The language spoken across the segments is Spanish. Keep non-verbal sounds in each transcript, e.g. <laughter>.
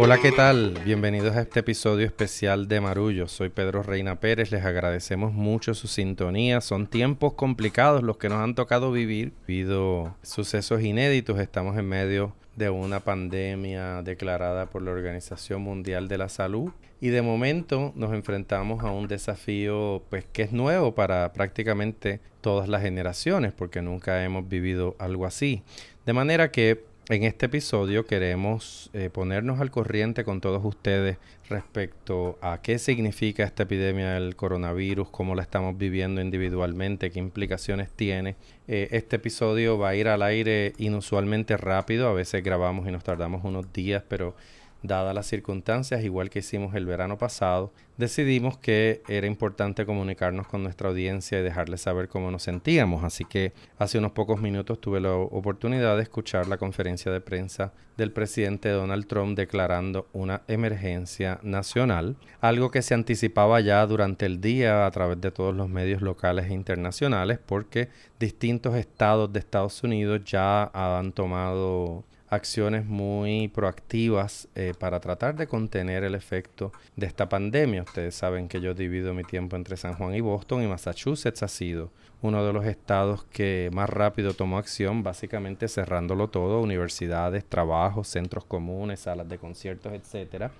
Hola, ¿qué tal? Bienvenidos a este episodio especial de Marullo. Soy Pedro Reina Pérez, les agradecemos mucho su sintonía. Son tiempos complicados los que nos han tocado vivir. Ha habido sucesos inéditos, estamos en medio de una pandemia declarada por la Organización Mundial de la Salud y de momento nos enfrentamos a un desafío pues que es nuevo para prácticamente todas las generaciones porque nunca hemos vivido algo así. De manera que en este episodio queremos eh, ponernos al corriente con todos ustedes respecto a qué significa esta epidemia del coronavirus, cómo la estamos viviendo individualmente, qué implicaciones tiene. Eh, este episodio va a ir al aire inusualmente rápido, a veces grabamos y nos tardamos unos días, pero dadas las circunstancias, igual que hicimos el verano pasado, decidimos que era importante comunicarnos con nuestra audiencia y dejarles saber cómo nos sentíamos. Así que hace unos pocos minutos tuve la oportunidad de escuchar la conferencia de prensa del presidente Donald Trump declarando una emergencia nacional, algo que se anticipaba ya durante el día a través de todos los medios locales e internacionales, porque distintos estados de Estados Unidos ya han tomado acciones muy proactivas eh, para tratar de contener el efecto de esta pandemia. Ustedes saben que yo divido mi tiempo entre San Juan y Boston y Massachusetts ha sido uno de los estados que más rápido tomó acción, básicamente cerrándolo todo, universidades, trabajos, centros comunes, salas de conciertos, etcétera.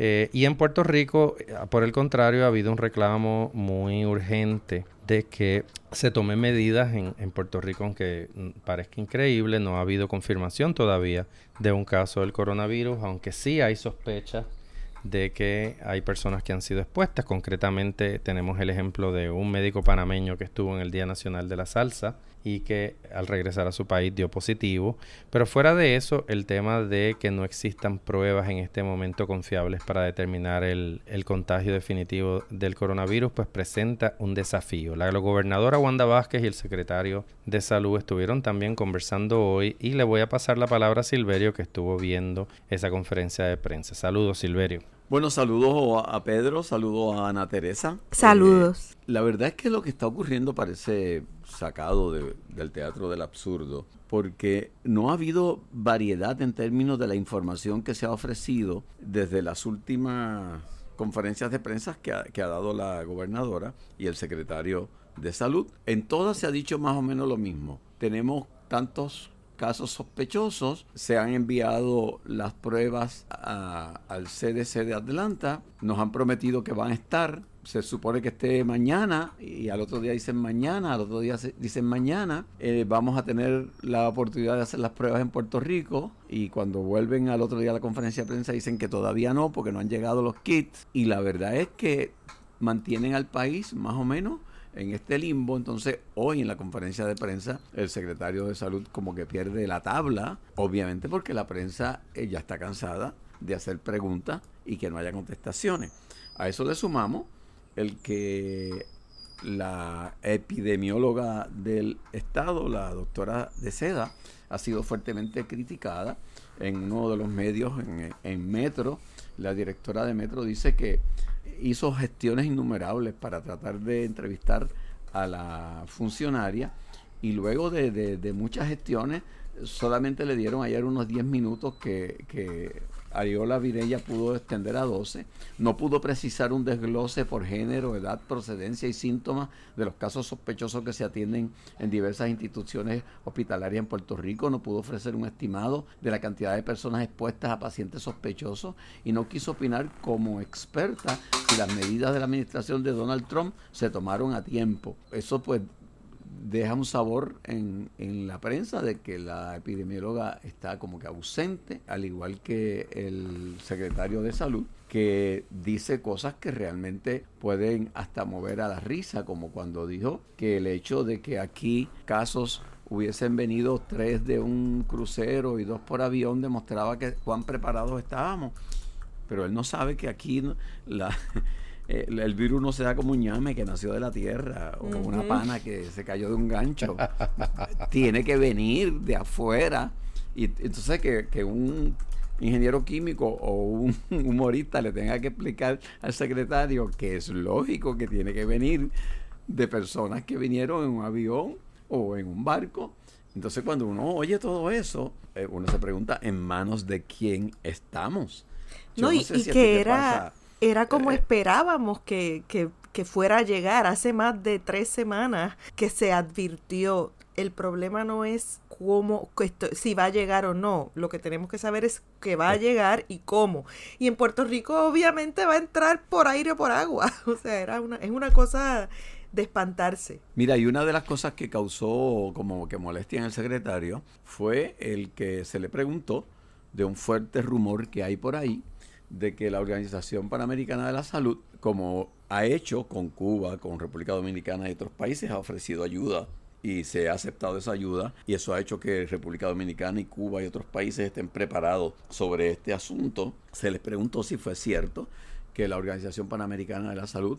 Eh, y en Puerto Rico, eh, por el contrario, ha habido un reclamo muy urgente de que se tomen medidas en, Puerto Rico, aunque mm, parezca increíble, no ha habido confirmación todavía de un caso del coronavirus, aunque sí hay sospechas de que hay personas que han sido expuestas. Concretamente tenemos el ejemplo de un médico panameño que estuvo en el Día Nacional de la Salsa y que al regresar a su país dio positivo. Pero fuera de eso, el tema de que no existan pruebas en este momento confiables para determinar el, el contagio definitivo del coronavirus, pues presenta un desafío. La gobernadora Wanda Vázquez y el secretario de Salud estuvieron también conversando hoy y le voy a pasar la palabra a Silverio que estuvo viendo esa conferencia de prensa. Saludos, Silverio. Bueno, saludos a Pedro, saludos a Ana Teresa. Saludos. Eh, la verdad es que lo que está ocurriendo parece sacado del teatro del absurdo, porque no ha habido variedad en términos de la información que se ha ofrecido desde las últimas conferencias de prensa que ha, dado la gobernadora y el secretario de salud. En todas se ha dicho más o menos lo mismo. Tenemos tantos casos sospechosos, se han enviado las pruebas al CDC de Atlanta, nos han prometido que van a estar, se supone que esté mañana y al otro día dicen mañana, al otro día dicen mañana, eh, vamos a tener la oportunidad de hacer las pruebas en Puerto Rico y cuando vuelven al otro día a la conferencia de prensa dicen que todavía no porque no han llegado los kits y la verdad es que mantienen al país más o menos en este limbo. Entonces, hoy en la conferencia de prensa, el secretario de salud como que pierde la tabla, obviamente porque la prensa eh, ya está cansada de hacer preguntas y que no haya contestaciones. A eso le sumamos el que la epidemióloga del Estado, la doctora de Seda, ha sido fuertemente criticada en uno de los medios, en, en Metro. La directora de Metro dice que hizo gestiones innumerables para tratar de entrevistar a la funcionaria y luego de, muchas gestiones solamente le dieron ayer unos 10 minutos que, que Ariola Virella pudo extender a 12. No pudo precisar un desglose por género, edad, procedencia y síntomas de los casos sospechosos que se atienden en diversas instituciones hospitalarias en Puerto Rico. No pudo ofrecer un estimado de la cantidad de personas expuestas a pacientes sospechosos y no quiso opinar como experta si las medidas de la administración de Donald Trump se tomaron a tiempo. Eso pues deja un sabor en, en, la prensa de que la epidemióloga está como que ausente, al igual que el secretario de salud, que dice cosas que realmente pueden hasta mover a la risa, como cuando dijo que el hecho de que aquí casos hubiesen venido tres de un crucero y dos por avión demostraba que cuán preparados estábamos. Pero él no sabe que aquí la el, virus no se da como un ñame que nació de la tierra o como una pana que se cayó de un gancho. Tiene que venir de afuera. Y entonces que, un ingeniero químico o un <laughs> humorista le tenga que explicar al secretario que es lógico que tiene que venir de personas que vinieron en un avión o en un barco Entonces cuando uno oye todo eso, eh, uno se pregunta, ¿en manos de quién estamos? no, y, que era, era como eh, esperábamos que, que, que fuera a llegar hace más de tres semanas que se advirtió. El problema no es cómo, si va a llegar o no. Lo que tenemos que saber es que va a llegar y cómo. Y en Puerto Rico obviamente va a entrar por aire o por agua. <laughs> O sea, era una, es una cosa de espantarse. Mira, y una de las cosas que causó como que molestia en el secretario fue el que se le preguntó de un fuerte rumor que hay por ahí de que la Organización Panamericana de la Salud, como ha hecho con Cuba, con República Dominicana y otros países, ha ofrecido ayuda y se ha aceptado esa ayuda y eso ha hecho que República Dominicana y Cuba y otros países estén preparados sobre este asunto. Se les preguntó si fue cierto que la Organización Panamericana de la Salud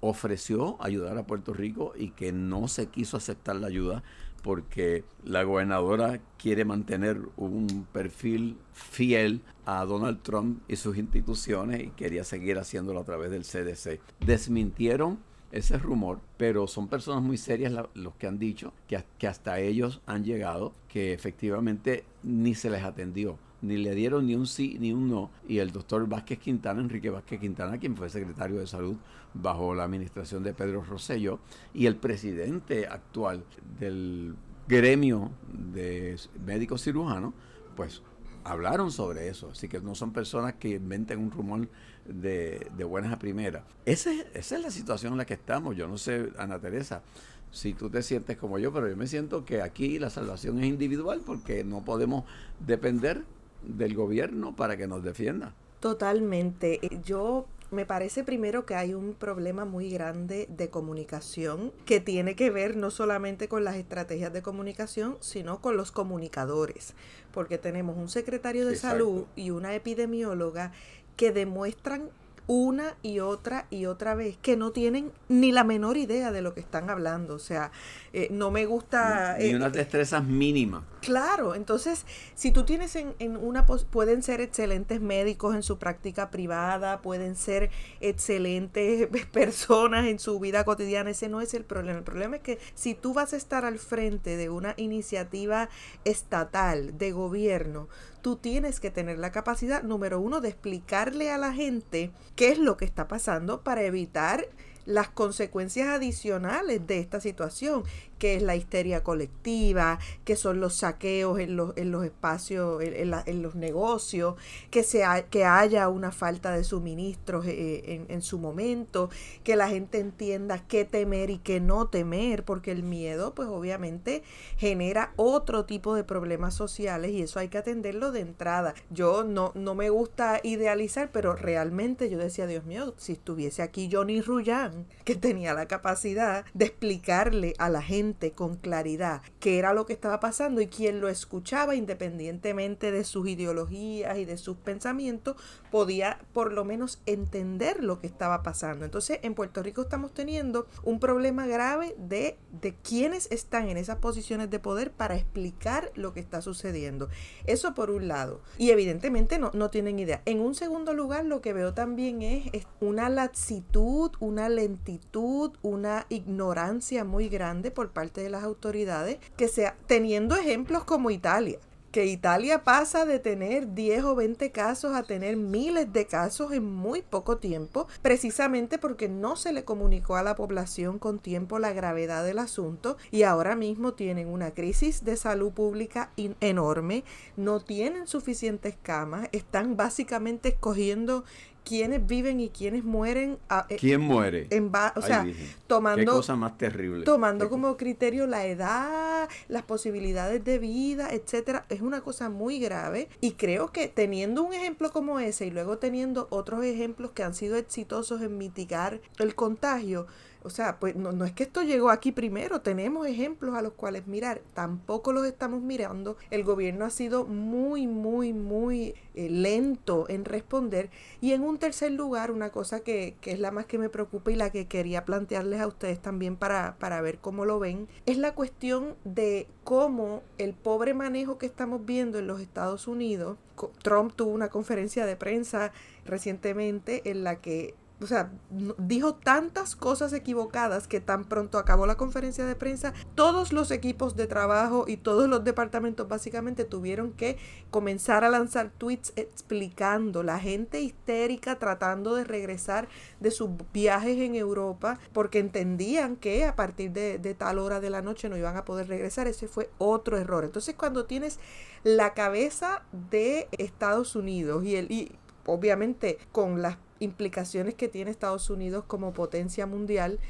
ofreció ayudar a Puerto Rico y que no se quiso aceptar la ayuda porque la gobernadora quiere mantener un perfil fiel a Donald Trump y sus instituciones y quería seguir haciéndolo a través del CDC. Desmintieron ese rumor, pero son personas muy serias los que han dicho que, que hasta ellos han llegado que efectivamente ni se les atendió ni le dieron ni un sí ni un no. Y el doctor Vázquez Quintana, Enrique Vázquez Quintana, quien fue secretario de salud bajo la administración de Pedro Rosselló, y el presidente actual del gremio de médicos cirujanos, pues hablaron sobre eso. Así que no son personas que inventen un rumor de, de buenas a primeras. esa es la situación en la que estamos. Yo no sé, Ana Teresa, si tú te sientes como yo, pero yo me siento que aquí la salvación es individual porque no podemos depender del gobierno para que nos defienda. Totalmente. Eh, yo me parece primero que hay un problema muy grande de comunicación que tiene que ver no solamente con las estrategias de comunicación, sino con los comunicadores, porque tenemos un secretario de salud y una epidemióloga que demuestran una y otra y otra vez que no tienen ni la menor idea de lo que están hablando. O sea, eh, no me gusta... Ni, eh, unas destrezas mínimas. Claro, entonces, si tú tienes en, en una... Pueden ser excelentes médicos en su práctica privada, pueden ser excelentes <laughs> personas en su vida cotidiana, ese no es el problema. El problema es que si tú vas a estar al frente de una iniciativa estatal, de gobierno, tú tienes que tener la capacidad, número uno, de explicarle a la gente qué es lo que está pasando para evitar las consecuencias adicionales de esta situación que es la histeria colectiva, que son los saqueos en los, en los espacios, en, los negocios, que, sea, que haya una falta de suministros eh, en, su momento, que la gente entienda qué temer y qué no temer, porque el miedo pues obviamente genera otro tipo de problemas sociales y eso hay que atenderlo de entrada. Yo no, no me gusta idealizar, pero realmente yo decía, Dios mío, si estuviese aquí Johnny Ruyan, que tenía la capacidad de explicarle a la gente con claridad qué era lo que estaba pasando y quien lo escuchaba independientemente de sus ideologías y de sus pensamientos podía por lo menos entender lo que estaba pasando. Entonces en Puerto Rico estamos teniendo un problema grave de, de quienes están en esas posiciones de poder para explicar lo que está sucediendo. Eso por un lado. Y evidentemente no, no tienen idea. En un segundo lugar lo que veo también es, una laxitud, una lentitud, una ignorancia muy grande por parte de las autoridades, que sea teniendo ejemplos como Italia que Italia pasa de tener 10 o 20 casos a tener miles de casos en muy poco tiempo, precisamente porque no se le comunicó a la población con tiempo la gravedad del asunto y ahora mismo tienen una crisis de salud pública enorme, no tienen suficientes camas, están básicamente escogiendo quiénes viven y quiénes mueren. Eh, ¿Quién muere? En o sea, tomando. Qué cosa más terrible. Tomando <laughs> como criterio la edad, las posibilidades de vida, etcétera. Es una cosa muy grave. Y creo que teniendo un ejemplo como ese y luego teniendo otros ejemplos que han sido exitosos en mitigar el contagio, o sea, pues no, no, es que esto llegó aquí primero, tenemos ejemplos a los cuales mirar, tampoco los estamos mirando. El gobierno ha sido muy, muy, muy eh, lento en responder. Y en un tercer lugar, una cosa que, que, es la más que me preocupa y la que quería plantearles a ustedes también para, para ver cómo lo ven, es la cuestión de cómo el pobre manejo que estamos viendo en los Estados Unidos, Trump tuvo una conferencia de prensa recientemente en la que o sea, dijo tantas cosas equivocadas que tan pronto acabó la conferencia de prensa, todos los equipos de trabajo y todos los departamentos básicamente tuvieron que comenzar a lanzar tweets explicando la gente histérica tratando de regresar de sus viajes en Europa porque entendían que a partir de, tal hora de la noche no iban a poder regresar. Ese fue otro error. Entonces cuando tienes la cabeza de Estados Unidos y, el, y obviamente con las implicaciones que tiene Estados Unidos como potencia mundial,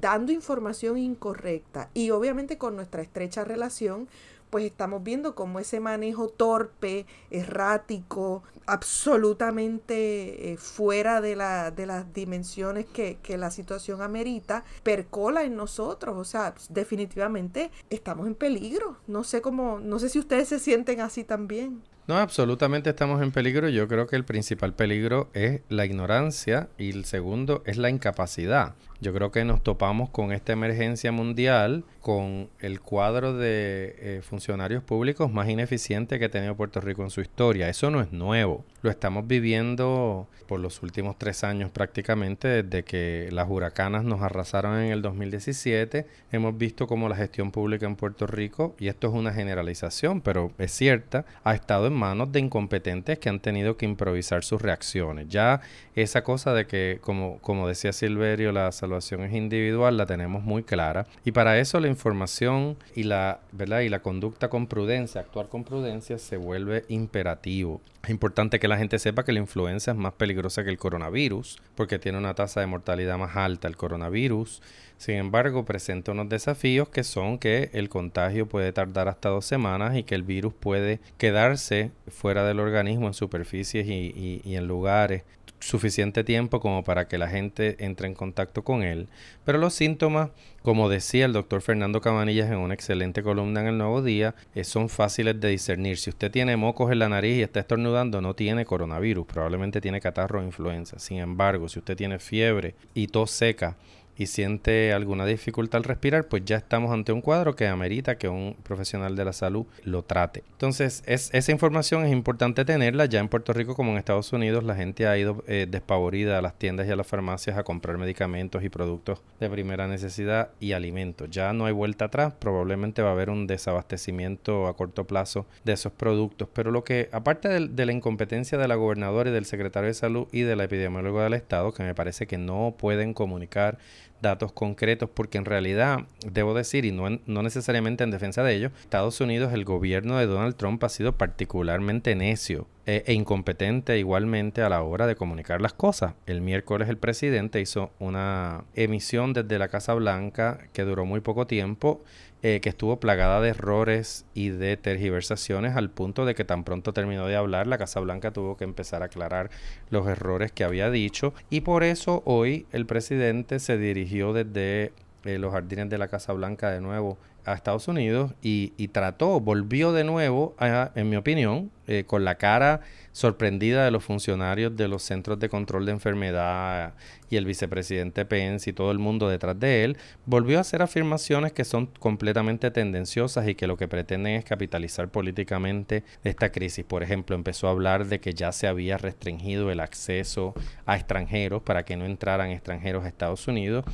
dando información incorrecta y obviamente con nuestra estrecha relación, pues estamos viendo cómo ese manejo torpe, errático, absolutamente eh, fuera de, la, de las dimensiones que, que la situación amerita, percola en nosotros. O sea, definitivamente estamos en peligro. No sé cómo, no sé si ustedes se sienten así también. No, absolutamente estamos en peligro. Yo creo que el principal peligro es la ignorancia y el segundo es la incapacidad. Yo creo que nos topamos con esta emergencia mundial, con el cuadro de eh, funcionarios públicos más ineficiente que ha tenido Puerto Rico en su historia. Eso no es nuevo. Lo estamos viviendo por los últimos tres años prácticamente, desde que las huracanas nos arrasaron en el 2017. Hemos visto cómo la gestión pública en Puerto Rico, y esto es una generalización, pero es cierta, ha estado en manos de incompetentes que han tenido que improvisar sus reacciones. Ya esa cosa de que, como, como decía Silverio, las es individual, la tenemos muy clara. Y para eso la información y la, ¿verdad? y la conducta con prudencia, actuar con prudencia, se vuelve imperativo. Es importante que la gente sepa que la influenza es más peligrosa que el coronavirus, porque tiene una tasa de mortalidad más alta el coronavirus. Sin embargo, presenta unos desafíos que son que el contagio puede tardar hasta dos semanas y que el virus puede quedarse fuera del organismo en superficies y en lugares suficiente tiempo como para que la gente entre en contacto con él. Pero los síntomas, como decía el doctor Fernando Cabanillas en una excelente columna en el Nuevo Día, eh, son fáciles de discernir. Si usted tiene mocos en la nariz y está estornudando, no tiene coronavirus, probablemente tiene catarro o influenza. Sin embargo, si usted tiene fiebre y tos seca, y siente alguna dificultad al respirar, pues ya estamos ante un cuadro que amerita que un profesional de la salud lo trate. Entonces, es, esa información es importante tenerla. Ya en Puerto Rico como en Estados Unidos, la gente ha ido eh, despavorida a las tiendas y a las farmacias a comprar medicamentos y productos de primera necesidad y alimentos. Ya no hay vuelta atrás, probablemente va a haber un desabastecimiento a corto plazo de esos productos. Pero lo que, aparte de, de la incompetencia de la gobernadora y del secretario de salud y de la epidemióloga del Estado, que me parece que no pueden comunicar datos concretos, porque en realidad, debo decir, y no, no necesariamente en defensa de ellos, Estados Unidos, el gobierno de Donald Trump ha sido particularmente necio e, e incompetente igualmente a la hora de comunicar las cosas. El miércoles el presidente hizo una emisión desde la Casa Blanca que duró muy poco tiempo eh, que estuvo plagada de errores y de tergiversaciones al punto de que tan pronto terminó de hablar, la Casa Blanca tuvo que empezar a aclarar los errores que había dicho. Y por eso hoy el presidente se dirigió desde eh, los jardines de la Casa Blanca de nuevo a Estados Unidos y, trató, volvió de nuevo, en mi opinión, eh, con la cara sorprendida de los funcionarios de los centros de control de enfermedad y el vicepresidente Pence y todo el mundo detrás de él, volvió a hacer afirmaciones que son completamente tendenciosas y que lo que pretenden es capitalizar políticamente esta crisis. Por ejemplo, empezó a hablar de que ya se había restringido el acceso a extranjeros para que no entraran extranjeros a Estados Unidos.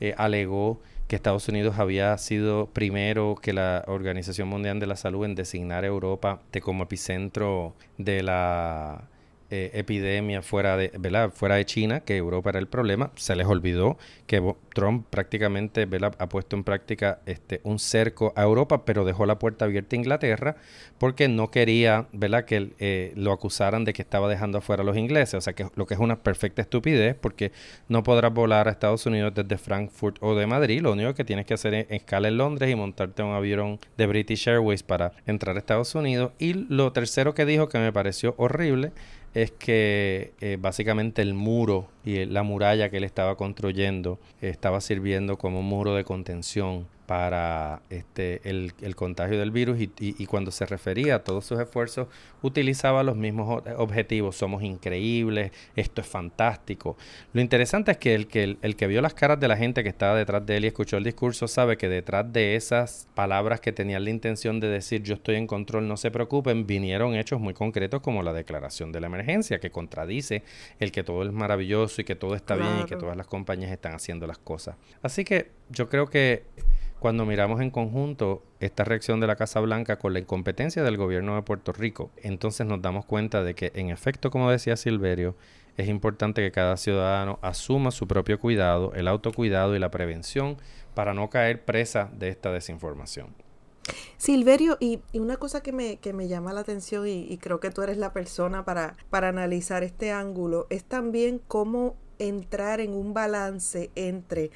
Eh, alegó que Estados Unidos había sido primero que la Organización Mundial de la Salud en designar a Europa de como epicentro de la eh, epidemia fuera de, fuera de China, que Europa era el problema, se les olvidó que Trump prácticamente ha puesto en práctica este, un cerco a Europa, pero dejó la puerta abierta a Inglaterra porque no quería ¿verdad? que eh, lo acusaran de que estaba dejando afuera a los ingleses, o sea que lo que es una perfecta estupidez porque no podrás volar a Estados Unidos desde Frankfurt o de Madrid, lo único que tienes que hacer es escala en Londres y montarte un avión de British Airways para entrar a Estados Unidos. Y lo tercero que dijo que me pareció horrible es que eh, básicamente el muro y la muralla que él estaba construyendo estaba sirviendo como un muro de contención para este, el, el contagio del virus y, y, cuando se refería a todos sus esfuerzos utilizaba los mismos objetivos, somos increíbles, esto es fantástico. Lo interesante es que el, que el, que vio las caras de la gente que estaba detrás de él y escuchó el discurso sabe que detrás de esas palabras que tenían la intención de decir yo estoy en control, no se preocupen, vinieron hechos muy concretos como la declaración de la emergencia que contradice el que todo es maravilloso y que todo está bien y que todas las compañías están haciendo las cosas. Así que yo creo que cuando miramos en conjunto esta reacción de la Casa Blanca con la incompetencia del gobierno de Puerto Rico, entonces nos damos cuenta de que en efecto, como decía Silverio, es importante que cada ciudadano asuma su propio cuidado, el autocuidado y la prevención para no caer presa de esta desinformación. Silverio, y, una cosa que me, que me, llama la atención y, y, creo que tú eres la persona para, para analizar este ángulo, es también cómo entrar en un balance entre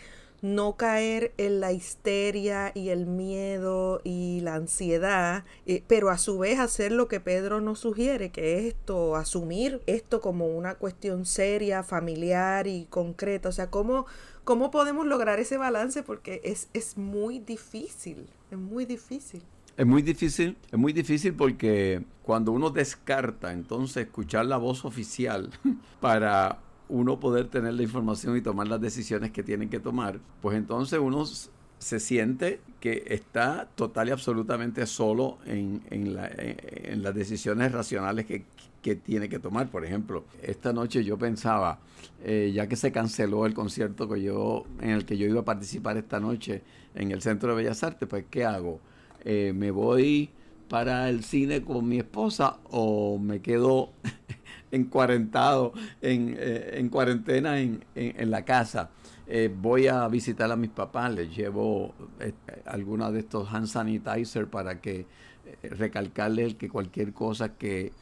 no caer en la histeria y el miedo y la ansiedad, eh, pero a su vez hacer lo que Pedro nos sugiere, que es esto, asumir esto como una cuestión seria, familiar y concreta. O sea, ¿cómo, cómo podemos lograr ese balance? Porque es, es muy difícil, es muy difícil. Es muy difícil, es muy difícil porque cuando uno descarta entonces escuchar la voz oficial <laughs> para uno poder tener la información y tomar las decisiones que tienen que tomar, pues entonces uno se siente que está total y absolutamente solo en, en, las decisiones racionales que, que, tiene que tomar. Por ejemplo, esta noche yo pensaba, eh, ya que se canceló el concierto que yo, en el que yo iba a participar esta noche en el Centro de Bellas Artes, pues ¿qué hago? Eh, ¿Me voy para el cine con mi esposa o me quedo <laughs> encuarentado, en, eh, en cuarentena en, en, la casa. Eh, voy a visitar a mis papás, les llevo eh, de estos hand sanitizer para que recalcarles que cualquier cosa que,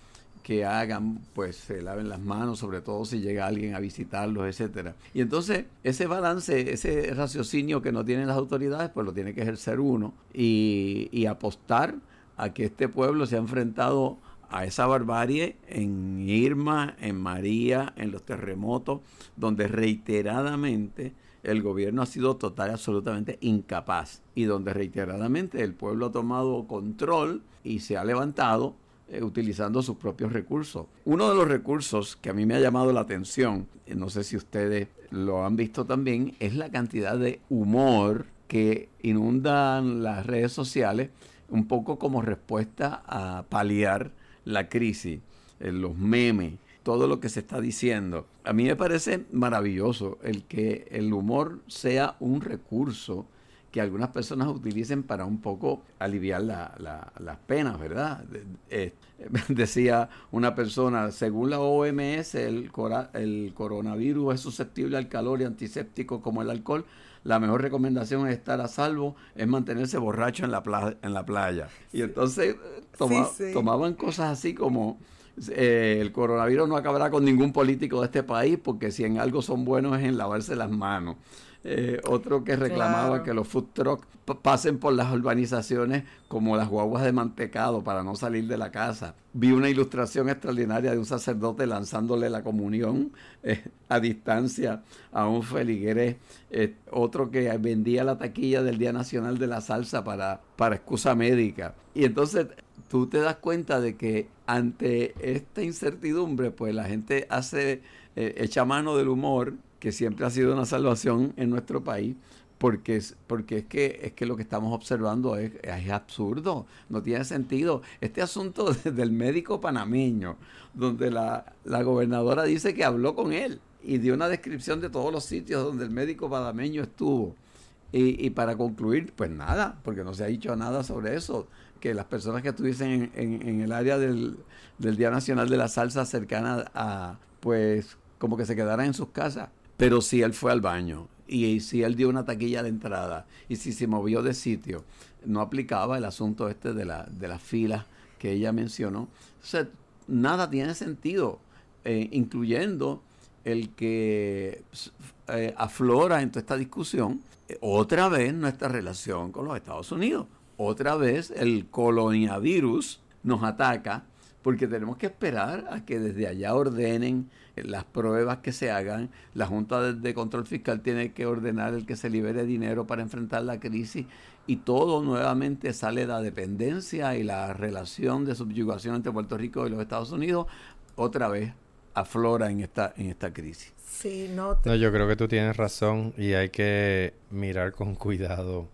que hagan, pues se laven las manos, sobre todo si llega alguien a visitarlos, etcétera. Y entonces ese balance, ese raciocinio que no tienen las autoridades, pues lo tiene que ejercer uno y, y apostar a que este pueblo se ha enfrentado a esa barbarie en Irma, en María, en los terremotos, donde reiteradamente el gobierno ha sido total y absolutamente incapaz y donde reiteradamente el pueblo ha tomado control y se ha levantado eh, utilizando sus propios recursos. Uno de los recursos que a mí me ha llamado la atención, no sé si ustedes lo han visto también, es la cantidad de humor que inundan las redes sociales un poco como respuesta a paliar la crisis, eh, los memes, todo lo que se está diciendo. A mí me parece maravilloso el que el humor sea un recurso que algunas personas utilicen para un poco aliviar las penas, ¿verdad? Eh, <laughs> decía una persona, según la OMS, el, el coronavirus es susceptible al calor y antiséptico como el alcohol. La mejor recomendación es estar a salvo, es mantenerse borracho en la, en la playa. Y entonces tomaban cosas así como... Eh, el coronavirus no acabará con ningún político de este país porque si en algo son buenos es en lavarse las manos. Eh, otro que reclamaba que los food trucks pasen por las urbanizaciones como las guaguas de mantecado para no salir de la casa. Vi una ilustración extraordinaria de un sacerdote lanzándole la comunión eh, a distancia a un feligrés. Eh, otro que vendía la taquilla del Día Nacional de la Salsa para, para excusa médica. Y entonces tú te das cuenta de que ante esta incertidumbre, pues la gente hace, echa mano del humor que siempre ha sido una salvación en nuestro país, porque es, porque es, que, es que lo que estamos observando es, es absurdo, no tiene sentido. Este asunto <laughs> del médico panameño, donde la, la gobernadora dice que habló con él y dio una descripción de todos los sitios donde el médico panameño estuvo. Y, y, para concluir, pues nada, porque no se ha dicho nada sobre eso, que las personas que estuviesen en, en, el área del, del, Día Nacional de la Salsa cercana a, pues, como que se quedaran en sus casas. Pero si él fue al baño y si él dio una taquilla de entrada y si se movió de sitio, no aplicaba el asunto este de, la, de las filas que ella mencionó. O sea, nada tiene sentido, eh, incluyendo el que eh, aflora en toda esta discusión eh, otra vez nuestra relación con los Estados Unidos. Otra vez el coloniavirus nos ataca porque tenemos que esperar a que desde allá ordenen las pruebas que se hagan. La Junta de, Control Fiscal tiene que ordenar el que se libere dinero para enfrentar la crisis y todo nuevamente sale la dependencia y la relación de subyugación entre Puerto Rico y los Estados Unidos otra vez aflora en esta, en esta crisis. Sí, no, no, yo creo que tú tienes razón y hay que mirar con cuidado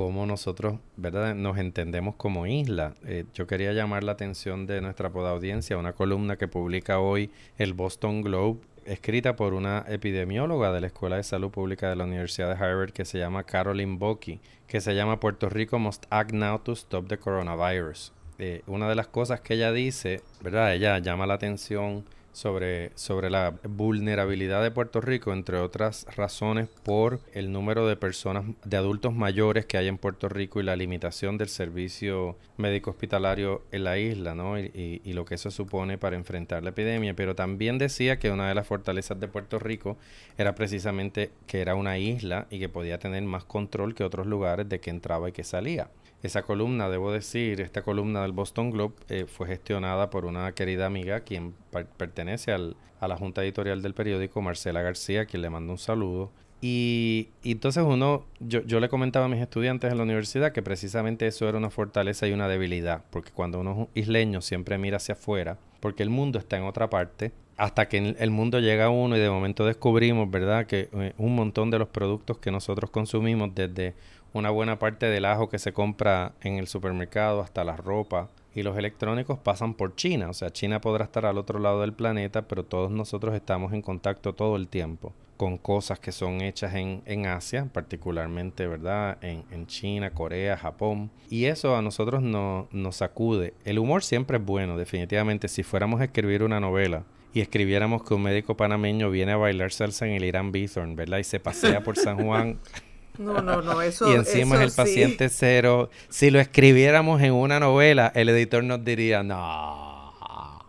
cómo nosotros, ¿verdad?, nos entendemos como isla. Eh, yo quería llamar la atención de nuestra audiencia a una columna que publica hoy el Boston Globe, escrita por una epidemióloga de la Escuela de Salud Pública de la Universidad de Harvard que se llama Caroline Bocky, que se llama Puerto Rico must act now to stop the coronavirus. Eh, una de las cosas que ella dice, ¿verdad? Ella llama la atención sobre, sobre la vulnerabilidad de Puerto Rico, entre otras razones, por el número de personas, de adultos mayores que hay en Puerto Rico y la limitación del servicio médico hospitalario en la isla, ¿no? Y, y, lo que eso supone para enfrentar la epidemia. Pero también decía que una de las fortalezas de Puerto Rico era precisamente que era una isla y que podía tener más control que otros lugares de que entraba y que salía. Esa columna, debo decir, esta columna del Boston Globe eh, fue gestionada por una querida amiga quien pertenece al, a la junta editorial del periódico, Marcela García, quien le mando un saludo. Y, y, entonces uno, yo, yo le comentaba a mis estudiantes en la universidad que precisamente eso era una fortaleza y una debilidad, porque cuando uno es isleño siempre mira hacia afuera, porque el mundo está en otra parte, hasta que el mundo llega a uno y de momento descubrimos, ¿verdad?, que eh, un montón de los productos que nosotros consumimos, desde una buena parte del ajo que se compra en el supermercado hasta la ropa y los electrónicos pasan por China. O sea, China podrá estar al otro lado del planeta, pero todos nosotros estamos en contacto todo el tiempo con cosas que son hechas en, en Asia, particularmente, ¿verdad? En, en, China, Corea, Japón. Y eso a nosotros no, nos sacude. El humor siempre es bueno, definitivamente. Si fuéramos a escribir una novela y escribiéramos que un médico panameño viene a bailar salsa en el Irán Bithorn, ¿verdad? Y se pasea por San Juan <laughs> No, no, no, <laughs> eso Y encima es el paciente cero. Si lo escribiéramos en una novela, el editor nos diría, no.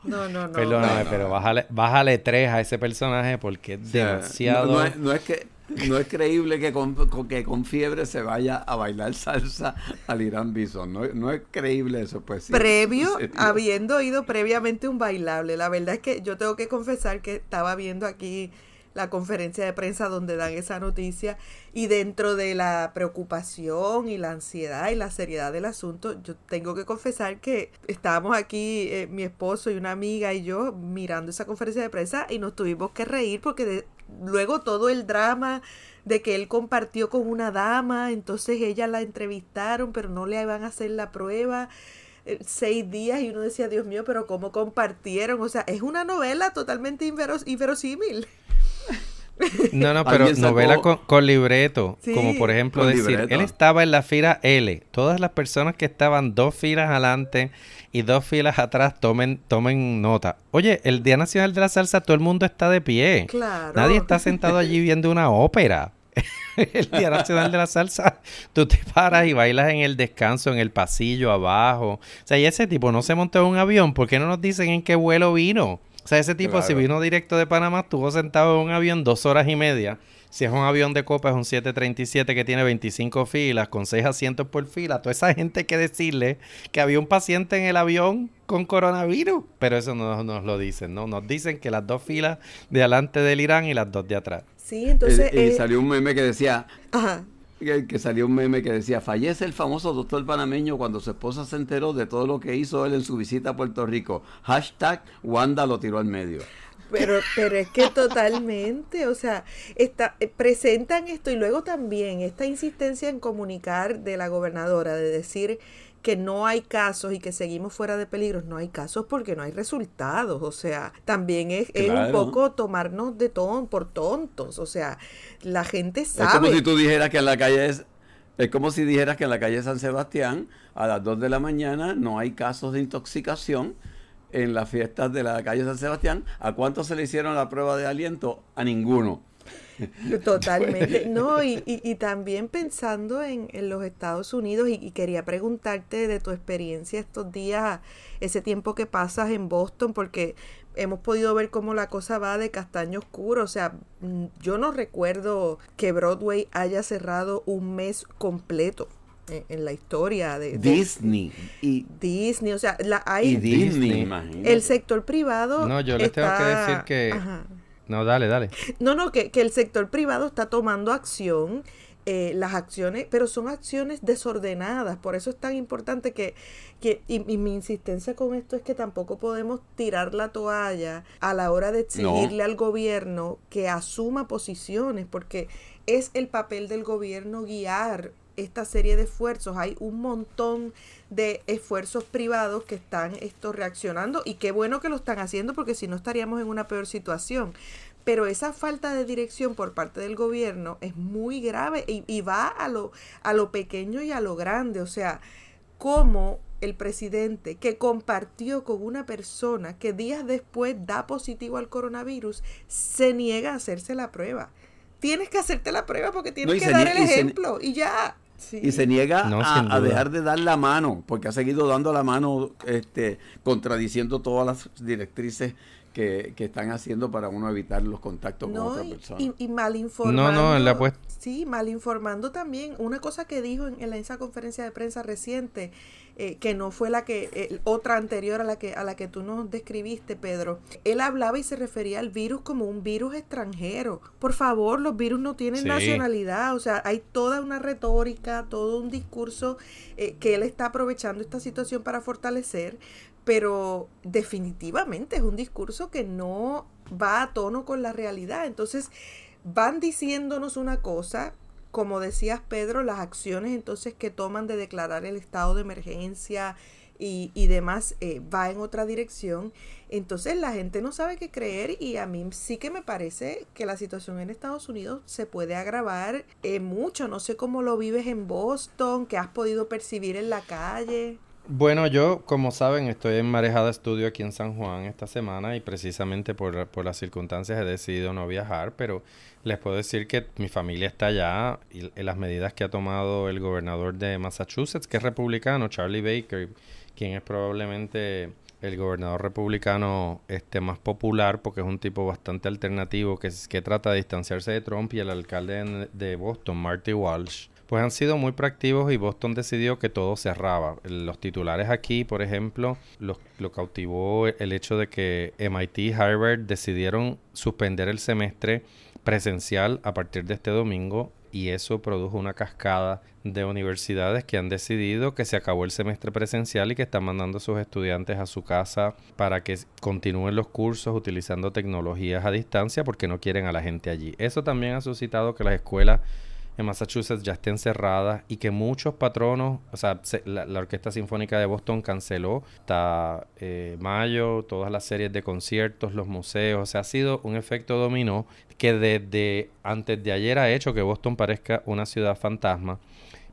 No, no, no. Perdóname, pero bájale, bájale tres a ese personaje porque es demasiado. No, es, no, es, que. No es creíble que con, que con fiebre se vaya a bailar salsa al Irán Bison. No, no es creíble eso, pues. Sí, Previo, <laughs> habiendo oído previamente un bailable. La verdad es que yo tengo que confesar que estaba viendo aquí la conferencia de prensa donde dan esa noticia y dentro de la preocupación y la ansiedad y la seriedad del asunto, yo tengo que confesar que estábamos aquí, eh, mi esposo y una amiga y yo, mirando esa conferencia de prensa y nos tuvimos que reír porque luego todo el drama de que él compartió con una dama, entonces ella la entrevistaron, pero no le iban a hacer la prueba eh, seis días y uno decía, Dios mío, pero ¿cómo compartieron? O sea, es una novela totalmente inverosímil. No, no, <laughs> pero novela con, libreto. Como por ejemplo decir, él estaba en la fila L. Todas las personas que estaban dos filas adelante y dos filas atrás tomen, tomen nota. Oye, el Día Nacional de la Salsa, todo el mundo está de pie. Claro. Nadie está sentado allí <laughs> viendo una ópera. <laughs> el Día Nacional de la Salsa, tú te paras y bailas en el descanso, en el pasillo, abajo. O sea, y ese tipo no se montó en un avión. ¿Por qué no nos dicen en qué vuelo vino? O sea, ese tipo, si vino directo de Panamá, estuvo sentado en un avión dos horas y media. Si es un avión de copa, es un 737 que tiene 25 filas, con 6 asientos por fila. Toda esa gente hay que decirle que había un paciente en el avión con coronavirus. Pero eso no nos lo dicen, ¿no? Nos dicen que las dos filas de adelante del Irán y las dos de atrás. Sí, entonces... Y, eh, salió un meme que decía... Ajá que, salió un meme que decía, fallece el famoso doctor panameño cuando su esposa se enteró de todo lo que hizo él en su visita a Puerto Rico. Hashtag Wanda lo tiró al medio. Pero, pero es que totalmente, o sea, está, eh, presentan esto y luego también esta insistencia en comunicar de la gobernadora, de decir que no hay casos y que seguimos fuera de peligros, no hay casos porque no hay resultados, o sea, también es, es un poco tomarnos de ton, por tontos, o sea, la gente sabe. Es como si tú dijeras que en la calle es, es como si dijeras que en la calle San Sebastián a las 2 de la mañana no hay casos de intoxicación en las fiestas de la calle San Sebastián. ¿A cuántos se le hicieron la prueba de aliento? A ninguno. <laughs> Totalmente. No, y, y, también pensando en, en, los Estados Unidos, y, quería preguntarte de tu experiencia estos días, ese tiempo que pasas en Boston, porque hemos podido ver cómo la cosa va de castaño oscuro. O sea, mm, yo no recuerdo que Broadway haya cerrado un mes completo en, la historia de, Disney y Disney o sea la hay Disney, el sector privado no yo les tengo que decir que no, dale, dale. <laughs> No, no, que, que el sector privado está tomando acción eh, las acciones, pero son acciones desordenadas. Por eso es tan importante que, que y, mi insistencia con esto es que tampoco podemos tirar la toalla a la hora de exigirle al gobierno que asuma posiciones, porque es el papel del gobierno guiar esta serie de esfuerzos. Hay un montón de esfuerzos privados que están esto reaccionando y qué bueno que lo están haciendo porque si no estaríamos en una peor situación. Pero esa falta de dirección por parte del gobierno es muy grave y, va a lo, a lo pequeño y a lo grande. O sea, como el presidente que compartió con una persona que días después da positivo al coronavirus, se niega a hacerse la prueba. Tienes que hacerte la prueba porque tienes que dar el ejemplo y ya. Y se niega a, dejar de dar la mano, porque ha seguido dando la mano, este, contradiciendo todas las directrices que, están haciendo para uno evitar los contactos con otra persona. Y, mal informando. No, no, Sí, mal informando también. Una cosa que dijo en, en esa conferencia de prensa reciente, eh, que no fue la que, eh, otra anterior a la que, a la que tú nos describiste, Pedro. Él hablaba y se refería al virus como un virus extranjero. Por favor, los virus no tienen nacionalidad. O sea, hay toda una retórica, todo un discurso eh, que él está aprovechando esta situación para fortalecer pero definitivamente es un discurso que no va a tono con la realidad. Entonces, van diciéndonos una cosa, como decías Pedro, las acciones entonces que toman de declarar el estado de emergencia y, y demás eh, va en otra dirección. Entonces la gente no sabe qué creer y a mí sí que me parece que la situación en Estados Unidos se puede agravar eh, mucho. No sé cómo lo vives en Boston, qué has podido percibir en la calle. Bueno, yo, como saben, estoy en Marejada Estudio aquí en San Juan esta semana y precisamente por, por, las circunstancias he decidido no viajar, pero les puedo decir que mi familia está allá y, las medidas que ha tomado el gobernador de Massachusetts, que es republicano, Charlie Baker, quien es probablemente el gobernador republicano este más popular porque es un tipo bastante alternativo que, que trata de distanciarse de Trump y el alcalde de Boston, Marty Walsh, pues han sido muy proactivos y Boston decidió que todo cerraba. Los titulares aquí, por ejemplo, lo cautivó el hecho de que MIT y Harvard decidieron suspender el semestre presencial a partir de este domingo y eso produjo una cascada de universidades que han decidido que se acabó el semestre presencial y que están mandando a sus estudiantes a su casa para que continúen los cursos utilizando tecnologías a distancia porque no quieren a la gente allí. Eso también ha suscitado que las escuelas en Massachusetts ya estén cerradas y que muchos patronos, o sea, la, Orquesta Sinfónica de Boston canceló hasta eh, mayo todas las series de conciertos, los museos, o sea, ha sido un efecto dominó que desde antes de ayer ha hecho que Boston parezca una ciudad fantasma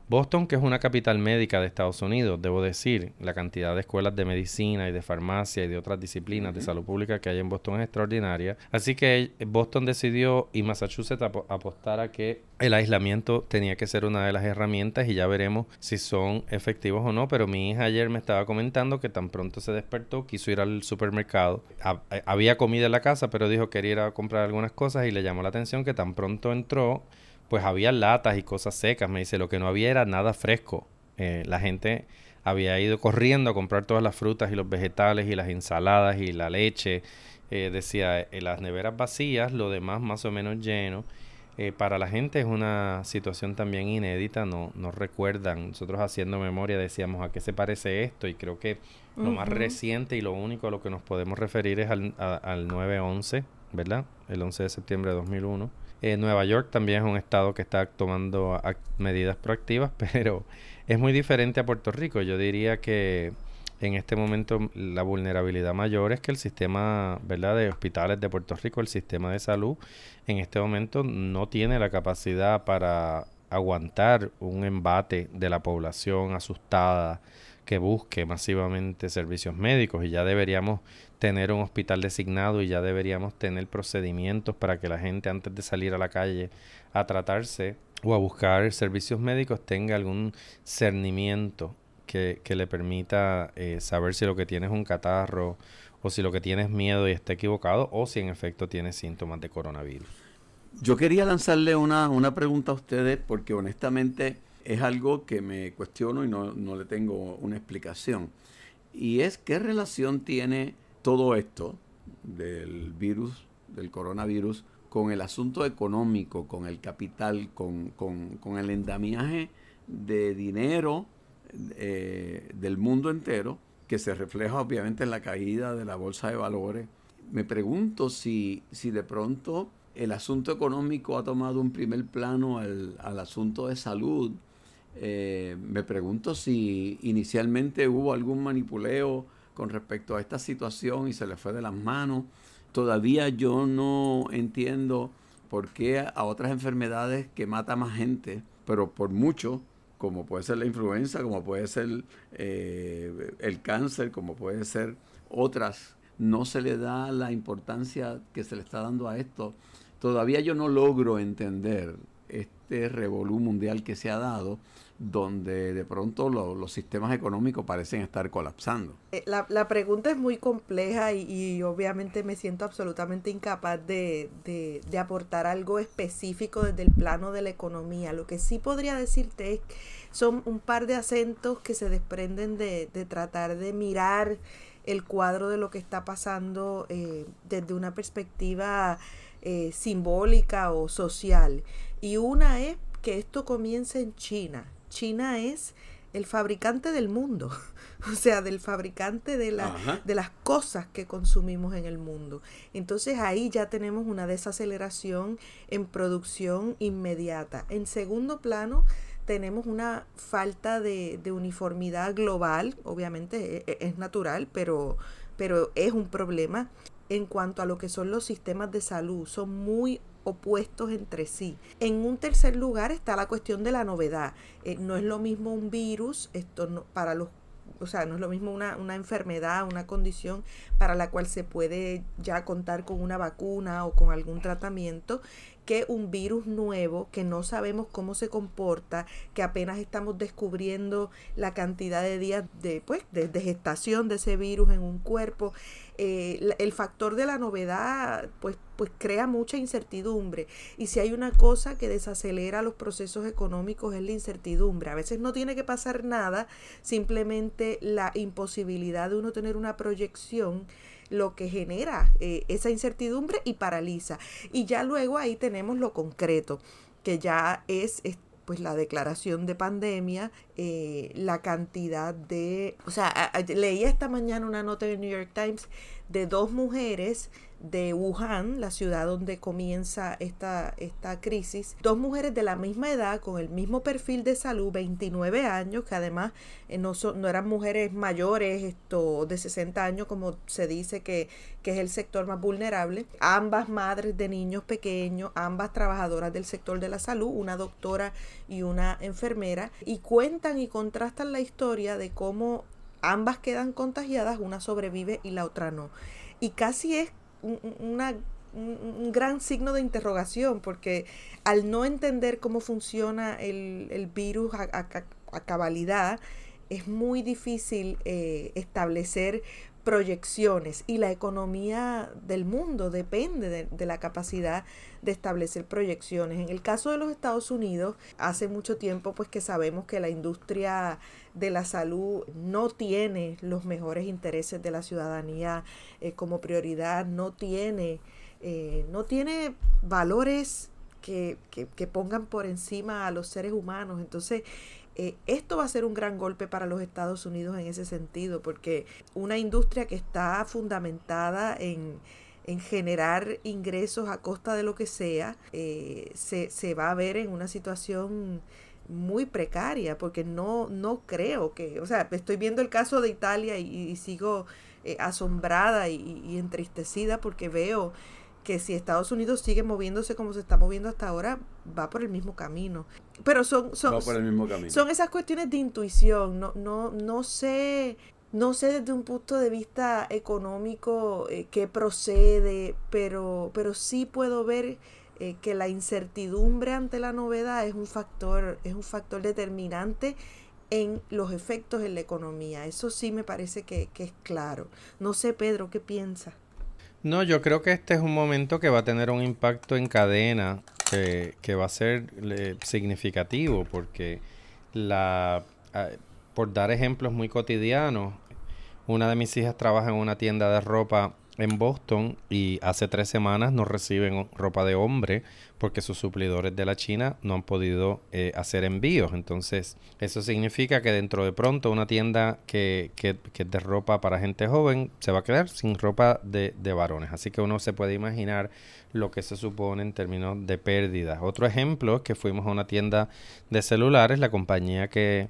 Boston, que es una capital médica de Estados Unidos, debo decir, la cantidad de escuelas de medicina y de farmacia y de otras disciplinas de salud pública que hay en Boston es extraordinaria. Así que Boston decidió y Massachusetts apostar a que el aislamiento tenía que ser una de las herramientas y ya veremos si son efectivos o no. Pero mi hija ayer me estaba comentando que tan pronto se despertó, quiso ir al supermercado. Eh, había comida en la casa, pero dijo que quería ir a comprar algunas cosas y le llamó la atención que tan pronto entró pues había latas y cosas secas. Me dice, lo que no había era nada fresco. Eh, la gente había ido corriendo a comprar todas las frutas y los vegetales y las ensaladas y la leche. Eh, decía, en las neveras vacías, lo demás más o menos lleno. Eh, para la gente es una situación también inédita, no, no recuerdan. Nosotros haciendo memoria decíamos a qué se parece esto y creo que lo más reciente y lo único a lo que nos podemos referir es al, al 9-11, ¿verdad? El 11 de septiembre de 2001 eh, Nueva York también es un estado que está tomando medidas proactivas, <laughs> pero es muy diferente a Puerto Rico. Yo diría que en este momento la vulnerabilidad mayor es que el sistema ¿verdad? de hospitales de Puerto Rico, el sistema de salud, en este momento no tiene la capacidad para aguantar un embate de la población asustada que busque masivamente servicios médicos y ya deberíamos tener un hospital designado y ya deberíamos tener procedimientos para que la gente antes de salir a la calle a tratarse o a buscar servicios médicos tenga algún cernimiento que, le permita eh, saber si lo que tiene es un catarro o si lo que tiene es miedo y está equivocado o si en efecto tiene síntomas de coronavirus. Yo quería lanzarle una, una pregunta a ustedes porque honestamente es algo que me cuestiono y no, no le tengo una explicación. Y es qué relación tiene todo esto del virus, del coronavirus, con el asunto económico, con el capital, con, el endamiaje de dinero eh, del mundo entero, que se refleja obviamente en la caída de la bolsa de valores. Me pregunto si, si de pronto el asunto económico ha tomado un primer plano al, asunto de salud. Eh, me pregunto si inicialmente hubo algún manipuleo con respecto a esta situación y se le fue de las manos todavía yo no entiendo por qué a otras enfermedades que matan más gente, pero por mucho, como puede ser la influenza, como puede ser eh, el cáncer, como puede ser otras, no se le da la importancia que se le está dando a esto. Todavía yo no logro entender este revolú mundial que se ha dado donde de pronto los sistemas económicos parecen estar colapsando. Eh, la, la pregunta es muy compleja y, obviamente me siento absolutamente incapaz de, de, aportar algo específico desde el plano de la economía. Lo que sí podría decirte es son un par de acentos que se desprenden de, de tratar de mirar el cuadro de lo que está pasando eh, desde una perspectiva eh, simbólica o social. Y una es que esto comienza en China. China es el fabricante del mundo, <laughs> o sea, del fabricante de, la, de las cosas que consumimos en el mundo. Entonces ahí ya tenemos una desaceleración en producción inmediata. En segundo plano, tenemos una falta de, de uniformidad global, obviamente es, e, es, natural, pero, pero es un problema en cuanto a lo que son los sistemas de salud. Son muy opuestos entre sí. En un tercer lugar está la cuestión de la novedad. Eh, no es lo mismo un virus, esto no, para los o sea, no es lo mismo una, una, enfermedad, una condición para la cual se puede ya contar con una vacuna o con algún tratamiento, que un virus nuevo que no sabemos cómo se comporta, que apenas estamos descubriendo la cantidad de días de, pues, de, gestación de ese virus en un cuerpo. Eh, el factor de la novedad pues, pues crea mucha incertidumbre. Y si hay una cosa que desacelera los procesos económicos es la incertidumbre. A veces no tiene que pasar nada, simplemente la imposibilidad de uno tener una proyección lo que genera eh, esa incertidumbre y paraliza. Y ya luego ahí tenemos lo concreto, que ya es, pues la declaración de pandemia, eh, la cantidad de, o sea, leía esta mañana una nota de New York Times de dos mujeres de Wuhan, la ciudad donde comienza esta, esta crisis. Dos mujeres de la misma edad, con el mismo perfil de salud, 29 años, que además eh, no, no eran mujeres mayores, esto, de 60 años, como se dice que, que es el sector más vulnerable. Ambas madres de niños pequeños, ambas trabajadoras del sector de la salud, una doctora y una enfermera, y cuentan y contrastan la historia de cómo ambas quedan contagiadas, una sobrevive y la otra no. Y casi es una, un gran signo de interrogación porque al no entender cómo funciona el, virus a, cabalidad, es muy difícil eh, establecer proyecciones y la economía del mundo depende de, la capacidad de establecer proyecciones. En el caso de los Estados Unidos, hace mucho tiempo pues que sabemos que la industria de la salud no tiene los mejores intereses de la ciudadanía eh, como prioridad, no tiene, eh, no tiene valores que, que, que pongan por encima a los seres humanos. Entonces, eh, esto va a ser un gran golpe para los Estados Unidos en ese sentido, porque una industria que está fundamentada en, generar ingresos a costa de lo que sea, eh, se, va a ver en una situación muy precaria, porque no, no creo que, o sea, estoy viendo el caso de Italia y, sigo eh, asombrada y, y, entristecida porque veo que si Estados Unidos sigue moviéndose como se está moviendo hasta ahora, va por el mismo camino. Pero son, son, son esas cuestiones de intuición. No, no, no sé. No sé desde un punto de vista económico eh, qué procede, pero, pero sí puedo ver eh, que la incertidumbre ante la novedad es un factor, es un factor determinante en los efectos en la economía. Eso sí me parece que, que es claro. No sé, Pedro, ¿qué piensas? No, yo creo que este es un momento que va a tener un impacto en cadena que, va a ser significativo porque la ah, por dar ejemplos muy cotidianos, una de mis hijas trabaja en una tienda de ropa en Boston y hace tres semanas no reciben ropa de hombre porque sus suplidores de la China no han podido eh, hacer envíos. Entonces, eso significa que dentro de pronto una tienda que, que, que, es de ropa para gente joven se va a quedar sin ropa de, de varones. Así que uno se puede imaginar lo que se supone en términos de pérdidas. Otro ejemplo es que fuimos a una tienda de celulares, la compañía que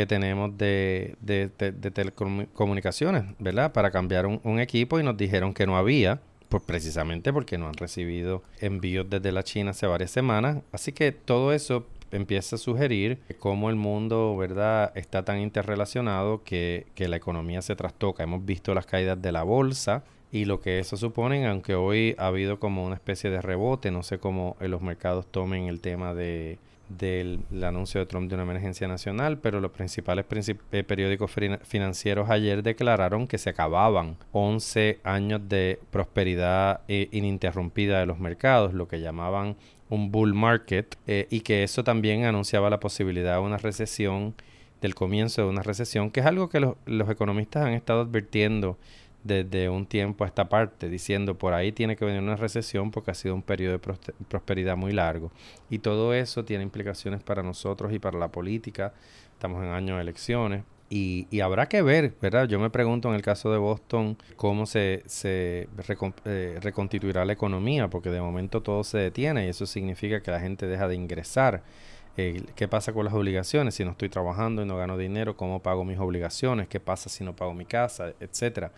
que tenemos de, de, telecomunicaciones, ¿verdad? Para cambiar un, equipo y nos dijeron que no había, pues precisamente porque no han recibido envíos desde la China hace varias semanas. Así que todo eso empieza a sugerir cómo el mundo, ¿verdad?, está tan interrelacionado que, que la economía se trastoca. Hemos visto las caídas de la bolsa, y lo que eso supone, aunque hoy ha habido como una especie de rebote, no sé cómo en los mercados tomen el tema de del anuncio de Trump de una emergencia nacional, pero los principales eh, periódicos financieros ayer declararon que se acababan 11 años de prosperidad eh, ininterrumpida de los mercados, lo que llamaban un bull market, eh, y que eso también anunciaba la posibilidad de una recesión, del comienzo de una recesión, que es algo que los, los economistas han estado advirtiendo desde un tiempo a esta parte, diciendo por ahí tiene que venir una recesión porque ha sido un periodo de prosperidad muy largo. Y todo eso tiene implicaciones para nosotros y para la política. Estamos en años de elecciones. Y, y, habrá que ver, ¿verdad? Yo me pregunto en el caso de Boston cómo se, se eh, reconstituirá la economía, porque de momento todo se detiene y eso significa que la gente deja de ingresar. ¿Qué pasa con las obligaciones? Si no estoy trabajando y no gano dinero, ¿cómo pago mis obligaciones? ¿Qué pasa si no pago mi casa? Etcétera.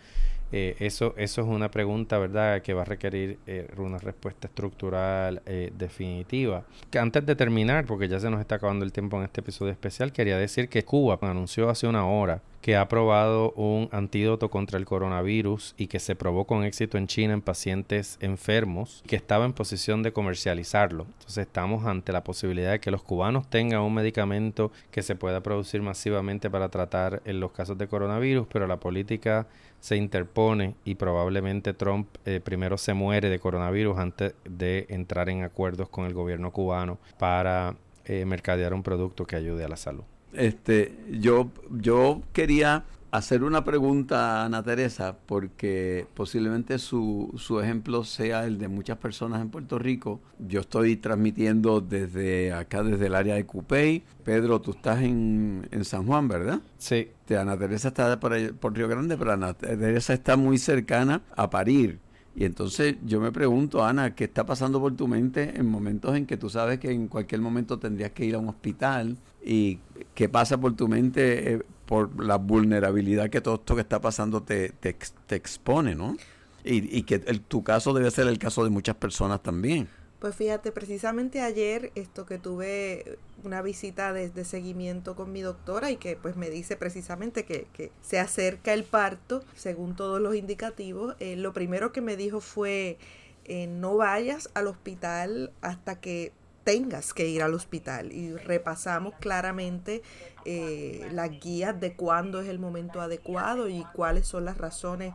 Eh, eso, eso es una pregunta, ¿verdad?, que va a requerir eh, una respuesta estructural eh, definitiva. Que antes de terminar, porque ya se nos está acabando el tiempo en este episodio especial, quería decir que Cuba anunció hace una hora que ha probado un antídoto contra el coronavirus y que se probó con éxito en China en pacientes enfermos, que estaba en posición de comercializarlo. Entonces estamos ante la posibilidad de que los cubanos tengan un medicamento que se pueda producir masivamente para tratar en los casos de coronavirus, pero la política se interpone y probablemente Trump eh, primero se muere de coronavirus antes de entrar en acuerdos con el gobierno cubano para eh, mercadear un producto que ayude a la salud. Este, yo, yo quería hacer una pregunta a Ana Teresa, porque posiblemente su, su ejemplo sea el de muchas personas en Puerto Rico. Yo estoy transmitiendo desde acá, desde el área de Cupey. Pedro, tú estás en, en San Juan, ¿verdad? Sí. Ana Teresa está por, por Río Grande, pero Ana Teresa está muy cercana a parir. Y entonces yo me pregunto, Ana, ¿qué está pasando por tu mente en momentos en que tú sabes que en cualquier momento tendrías que ir a un hospital? ¿Y qué pasa por tu mente eh, por la vulnerabilidad que todo esto que está pasando te, te, expone, ¿no? Y, y que tu caso debe ser el caso de muchas personas también. Pues fíjate, precisamente ayer esto que tuve una visita de, seguimiento con mi doctora y que pues me dice precisamente que, que se acerca el parto, según todos los indicativos, eh, lo primero que me dijo fue eh, no vayas al hospital hasta que tengas que ir al hospital y repasamos claramente eh, las guías de cuándo es el momento adecuado y cuáles son las razones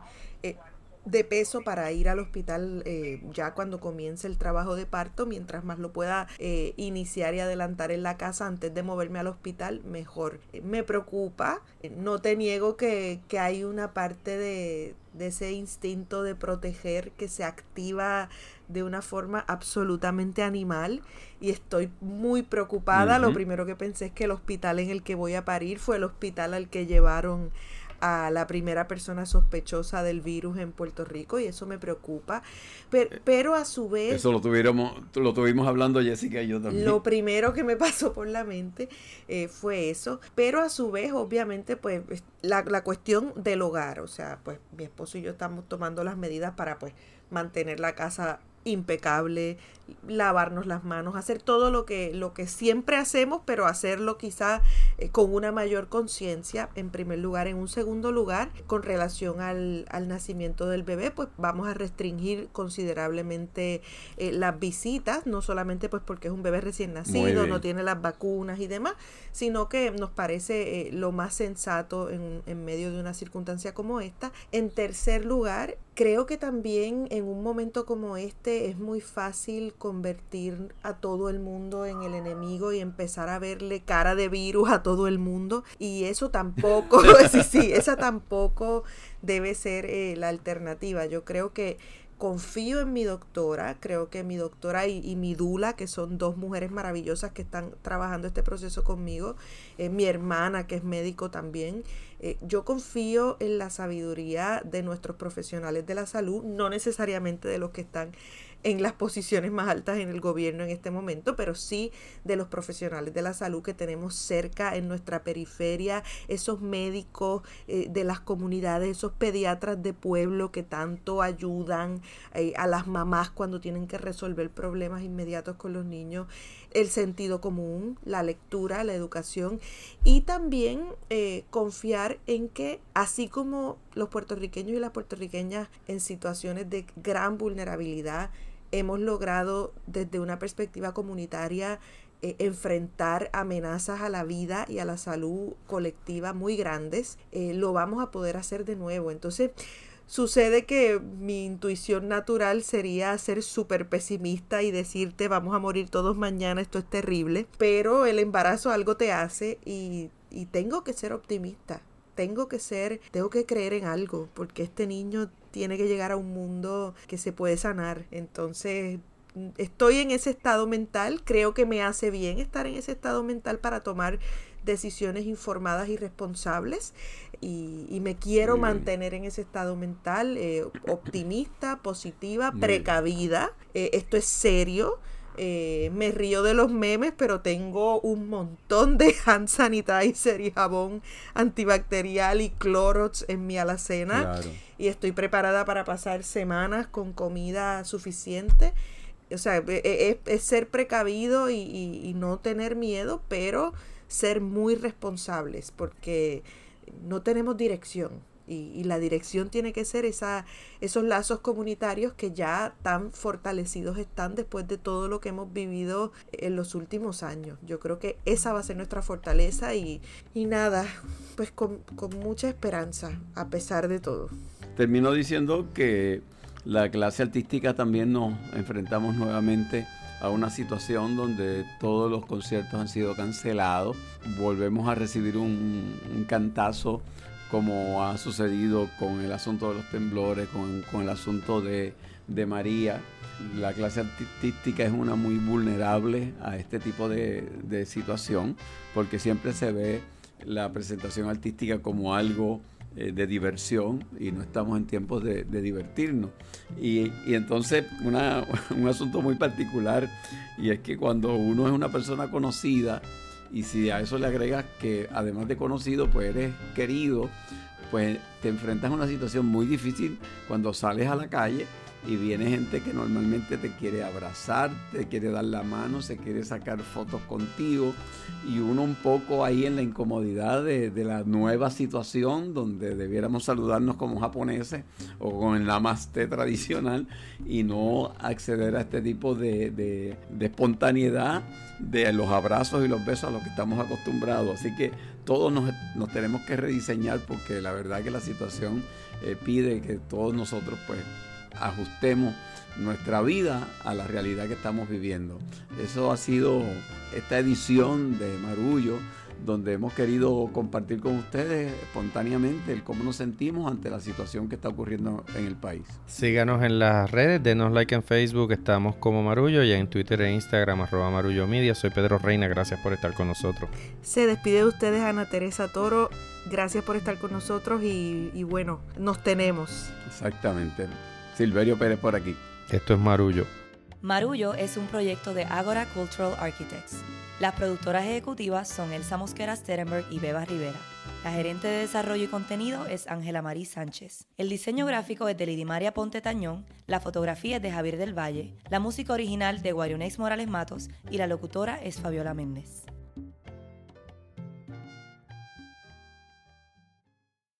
de peso para ir al hospital eh, ya cuando comience el trabajo de parto, mientras más lo pueda eh, iniciar y adelantar en la casa antes de moverme al hospital, mejor. Me preocupa, no te niego que, que hay una parte de, de ese instinto de proteger que se activa de una forma absolutamente animal y estoy muy preocupada. Lo primero que pensé es que el hospital en el que voy a parir fue el hospital al que llevaron a la primera persona sospechosa del virus en Puerto Rico y eso me preocupa. Pero, eh, pero a su vez... Eso lo, tuviéramos, lo tuvimos hablando Jessica y yo también. Lo primero que me pasó por la mente eh, fue eso. Pero a su vez, obviamente, pues la, la cuestión del hogar. O sea, pues mi esposo y yo estamos tomando las medidas para pues mantener la casa impecable, lavarnos las manos, hacer todo lo que, lo que siempre hacemos, pero hacerlo quizá eh, con una mayor conciencia, en primer lugar. En un segundo lugar, con relación al, al, nacimiento del bebé, pues vamos a restringir considerablemente eh, las visitas, no solamente pues porque es un bebé recién nacido, no tiene las vacunas y demás, sino que nos parece eh, lo más sensato en, en medio de una circunstancia como esta. En tercer lugar, creo que también en un momento como este es muy fácil convertir a todo el mundo en el enemigo y empezar a verle cara de virus a todo el mundo. Y eso tampoco, <laughs> <laughs> sí, sí, esa tampoco debe ser eh, la alternativa. Yo creo que confío en mi doctora, creo que mi doctora y, mi dula, que son dos mujeres maravillosas que están trabajando este proceso conmigo, eh, mi hermana que es médico también, eh, yo confío en la sabiduría de nuestros profesionales de la salud, no necesariamente de los que están en las posiciones más altas en el gobierno en este momento, pero sí de los profesionales de la salud que tenemos cerca en nuestra periferia, esos médicos eh, de las comunidades, esos pediatras de pueblo que tanto ayudan eh, a las mamás cuando tienen que resolver problemas inmediatos con los niños, el sentido común, la lectura, la educación y también eh, confiar en que así como los puertorriqueños y las puertorriqueñas en situaciones de gran vulnerabilidad, hemos logrado desde una perspectiva comunitaria eh, enfrentar amenazas a la vida y a la salud colectiva muy grandes, eh, lo vamos a poder hacer de nuevo. Entonces, sucede que mi intuición natural sería ser súper pesimista y decirte vamos a morir todos mañana, esto es terrible, pero el embarazo algo te hace y, y tengo que ser optimista tengo que ser, tengo que creer en algo, porque este niño tiene que llegar a un mundo que se puede sanar. Entonces, estoy en ese estado mental, creo que me hace bien estar en ese estado mental para tomar decisiones informadas y responsables y, me quiero mantener en ese estado mental eh, optimista, positiva, precavida. Eh, esto es serio eh, me río de los memes, pero tengo un montón de <laughs> hand sanitizer y jabón antibacterial y Clorox en mi alacena. Y estoy preparada para pasar semanas con comida suficiente. O sea, e, e, es, ser precavido y no tener miedo, pero ser muy responsables porque no tenemos dirección y, la dirección tiene que ser esa, esos lazos comunitarios que ya tan fortalecidos están después de todo lo que hemos vivido en los últimos años. Yo creo que esa va a ser nuestra fortaleza y, y nada, pues con, con mucha esperanza a pesar de todo. Termino diciendo que la clase artística también nos enfrentamos nuevamente a una situación donde todos los conciertos han sido cancelados. Volvemos a recibir un, un cantazo como ha sucedido con el asunto de los temblores, con, el asunto de, María. La clase artística es una muy vulnerable a este tipo de, situación, porque siempre se ve la presentación artística como algo eh, de diversión y no estamos en tiempos de, divertirnos. Y, y entonces <laughs> un asunto muy particular, y es que cuando uno es una persona conocida, y si a eso le agregas que además de conocido, pues eres querido, pues te enfrentas a una situación muy difícil cuando sales a la calle y viene gente que normalmente te quiere abrazar, te quiere dar la mano, se quiere sacar fotos contigo y uno un poco ahí en la incomodidad de, la nueva situación donde debiéramos saludarnos como japoneses o con el namaste tradicional y no acceder a este tipo de, de espontaneidad de los abrazos y los besos a los que estamos acostumbrados. Así que todos nos, tenemos que rediseñar porque la verdad que la situación eh, pide que todos nosotros pues ajustemos nuestra vida a la realidad que estamos viviendo. Eso ha sido esta edición de Marullo donde hemos querido compartir con ustedes espontáneamente el cómo nos sentimos ante la situación que está ocurriendo en el país. Síganos en las redes, denos like en Facebook, estamos como Marullo y en Twitter e Instagram arroba Marullo Media. Soy Pedro Reina, gracias por estar con nosotros. Se despide de ustedes Ana Teresa Toro, gracias por estar con nosotros y, y bueno, nos tenemos. Exactamente. Silverio Pérez por aquí. Esto es Marullo. Marullo es un proyecto de Agora Cultural Architects. Las productoras ejecutivas son Elsa Mosquera Sterenberg y Beba Rivera. La gerente de desarrollo y contenido es Ángela Marí Sánchez. El diseño gráfico es de Lidimaria Ponte Tañón, la fotografía es de Javier del Valle, la música original de Guarionex Morales Matos y la locutora es Fabiola Méndez.